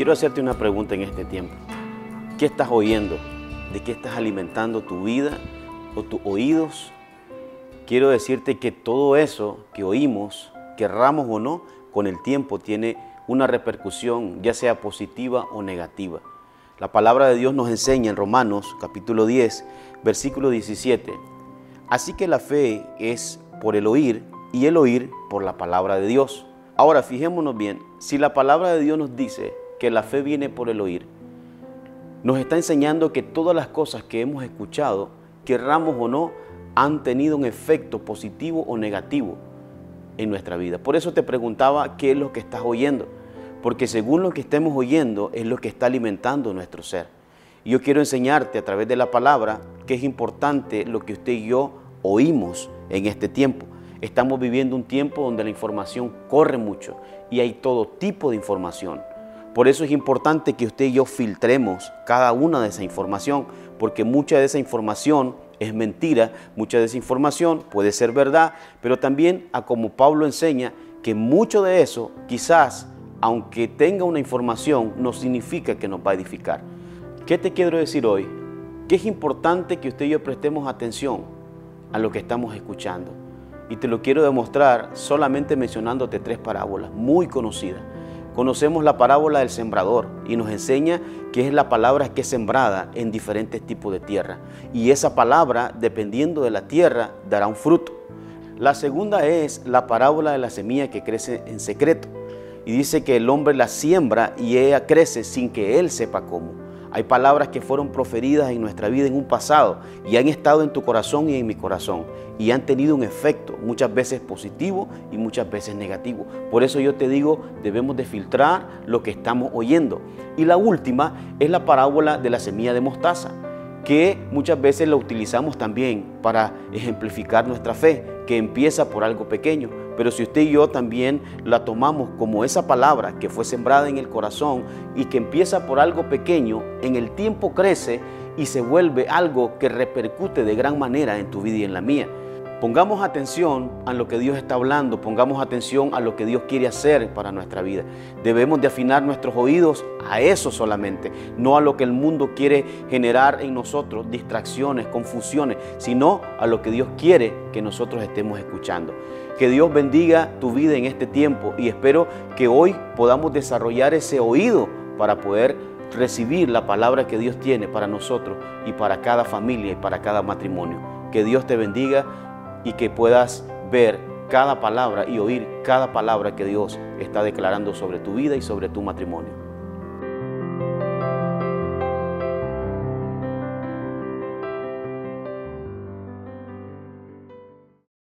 Quiero hacerte una pregunta en este tiempo. ¿Qué estás oyendo? ¿De qué estás alimentando tu vida o tus oídos? Quiero decirte que todo eso que oímos, querramos o no, con el tiempo tiene una repercusión, ya sea positiva o negativa. La palabra de Dios nos enseña en Romanos capítulo 10, versículo 17. Así que la fe es por el oír y el oír por la palabra de Dios. Ahora fijémonos bien, si la palabra de Dios nos dice que la fe viene por el oír, nos está enseñando que todas las cosas que hemos escuchado, querramos o no, han tenido un efecto positivo o negativo en nuestra vida. Por eso te preguntaba qué es lo que estás oyendo, porque según lo que estemos oyendo es lo que está alimentando nuestro ser. Y yo quiero enseñarte a través de la palabra que es importante lo que usted y yo oímos en este tiempo. Estamos viviendo un tiempo donde la información corre mucho y hay todo tipo de información. Por eso es importante que usted y yo filtremos cada una de esa información, porque mucha de esa información es mentira, mucha de esa información puede ser verdad, pero también, a como Pablo enseña, que mucho de eso quizás, aunque tenga una información, no significa que nos va a edificar. ¿Qué te quiero decir hoy? Que es importante que usted y yo prestemos atención a lo que estamos escuchando. Y te lo quiero demostrar solamente mencionándote tres parábolas muy conocidas. Conocemos la parábola del sembrador y nos enseña que es la palabra que es sembrada en diferentes tipos de tierra. Y esa palabra, dependiendo de la tierra, dará un fruto. La segunda es la parábola de la semilla que crece en secreto. Y dice que el hombre la siembra y ella crece sin que él sepa cómo. Hay palabras que fueron proferidas en nuestra vida en un pasado y han estado en tu corazón y en mi corazón y han tenido un efecto, muchas veces positivo y muchas veces negativo. Por eso yo te digo, debemos de filtrar lo que estamos oyendo. Y la última es la parábola de la semilla de mostaza, que muchas veces la utilizamos también para ejemplificar nuestra fe, que empieza por algo pequeño, pero si usted y yo también la tomamos como esa palabra que fue sembrada en el corazón y que empieza por algo pequeño, en el tiempo crece y se vuelve algo que repercute de gran manera en tu vida y en la mía. Pongamos atención a lo que Dios está hablando, pongamos atención a lo que Dios quiere hacer para nuestra vida. Debemos de afinar nuestros oídos a eso solamente, no a lo que el mundo quiere generar en nosotros, distracciones, confusiones, sino a lo que Dios quiere que nosotros estemos escuchando. Que Dios bendiga tu vida en este tiempo y espero que hoy podamos desarrollar ese oído para poder recibir la palabra que Dios tiene para nosotros y para cada familia y para cada matrimonio. Que Dios te bendiga y que puedas ver cada palabra y oír cada palabra que Dios está declarando sobre tu vida y sobre tu matrimonio.